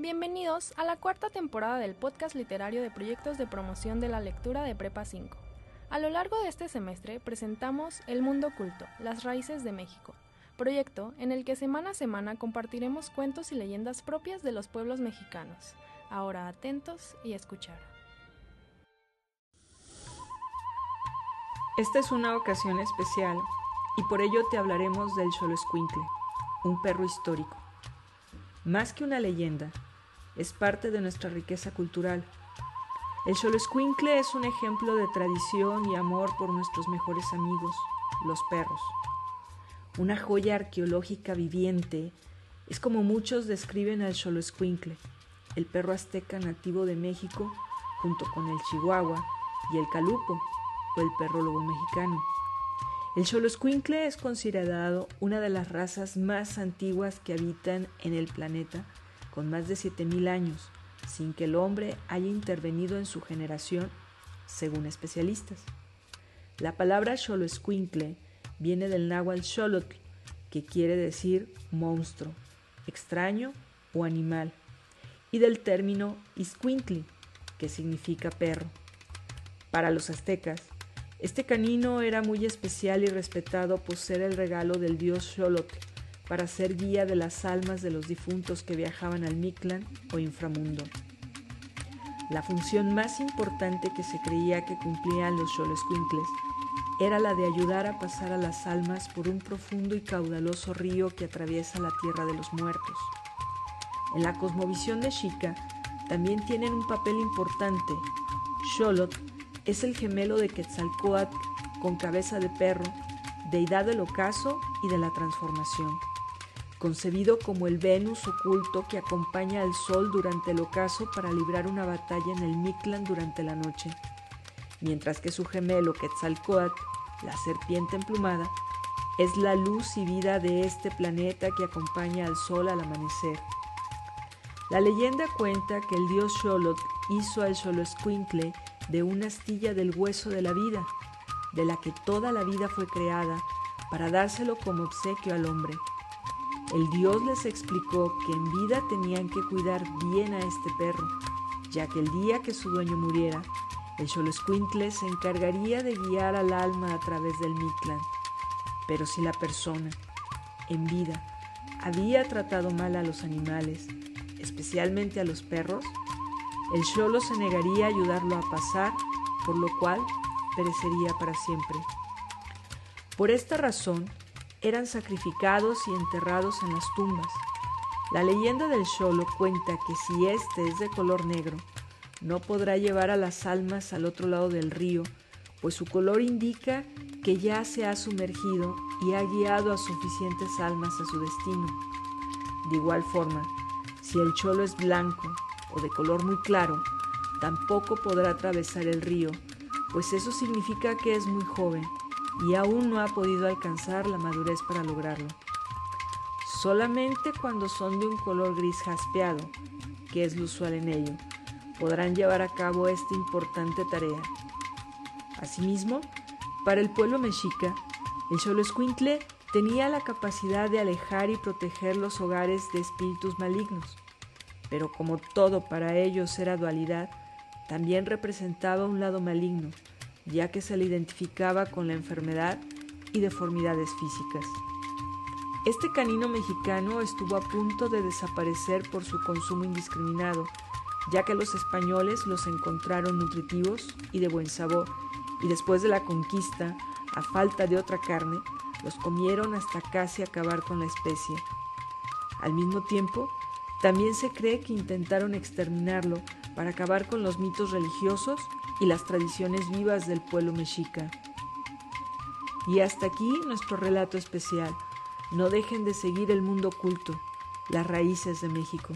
Bienvenidos a la cuarta temporada del podcast literario de proyectos de promoción de la lectura de Prepa 5. A lo largo de este semestre presentamos El Mundo Oculto, las raíces de México, proyecto en el que semana a semana compartiremos cuentos y leyendas propias de los pueblos mexicanos. Ahora atentos y a escuchar. Esta es una ocasión especial y por ello te hablaremos del Xoloscuincle, un perro histórico. Más que una leyenda, es parte de nuestra riqueza cultural. El Xoloscuincle es un ejemplo de tradición y amor por nuestros mejores amigos, los perros. Una joya arqueológica viviente, es como muchos describen al Xoloscuincle, el perro azteca nativo de México, junto con el chihuahua y el calupo, o el perro lobo mexicano. El Xoloscuincle es considerado una de las razas más antiguas que habitan en el planeta, con más de 7000 años, sin que el hombre haya intervenido en su generación, según especialistas. La palabra Xoloscuincle viene del náhuatl xolotl, que quiere decir monstruo, extraño o animal, y del término iscuintli, que significa perro. Para los aztecas, este canino era muy especial y respetado por ser el regalo del dios Xolotl para ser guía de las almas de los difuntos que viajaban al Mictlán o inframundo. La función más importante que se creía que cumplían los Xoloscuincles era la de ayudar a pasar a las almas por un profundo y caudaloso río que atraviesa la tierra de los muertos. En la cosmovisión de Chica también tienen un papel importante. Xolotl es el gemelo de Quetzalcoatl con cabeza de perro, deidad del ocaso y de la transformación. Concebido como el Venus oculto que acompaña al sol durante el ocaso para librar una batalla en el Mictlán durante la noche, mientras que su gemelo Quetzalcoatl, la serpiente emplumada, es la luz y vida de este planeta que acompaña al sol al amanecer. La leyenda cuenta que el dios Xolotl hizo al Xoloscuincle de una astilla del hueso de la vida, de la que toda la vida fue creada, para dárselo como obsequio al hombre. El Dios les explicó que en vida tenían que cuidar bien a este perro, ya que el día que su dueño muriera, el Xoloscuincle se encargaría de guiar al alma a través del Mictlán. Pero si la persona, en vida, había tratado mal a los animales, especialmente a los perros, el Xolo se negaría a ayudarlo a pasar, por lo cual perecería para siempre. Por esta razón, eran sacrificados y enterrados en las tumbas. La leyenda del Xolo cuenta que si éste es de color negro, no podrá llevar a las almas al otro lado del río, pues su color indica que ya se ha sumergido y ha guiado a suficientes almas a su destino. De igual forma, si el cholo es blanco o de color muy claro, tampoco podrá atravesar el río, pues eso significa que es muy joven y aún no ha podido alcanzar la madurez para lograrlo. Solamente cuando son de un color gris jaspeado, que es lo usual en ello, podrán llevar a cabo esta importante tarea. Asimismo, para el pueblo mexica, el Xoloscuincle tenía la capacidad de alejar y proteger los hogares de espíritus malignos pero como todo para ellos era dualidad, también representaba un lado maligno, ya que se le identificaba con la enfermedad y deformidades físicas. Este canino mexicano estuvo a punto de desaparecer por su consumo indiscriminado, ya que los españoles los encontraron nutritivos y de buen sabor, y después de la conquista, a falta de otra carne, los comieron hasta casi acabar con la especie. Al mismo tiempo, también se cree que intentaron exterminarlo para acabar con los mitos religiosos y las tradiciones vivas del pueblo mexica. Y hasta aquí nuestro relato especial. No dejen de seguir el mundo oculto, las raíces de México.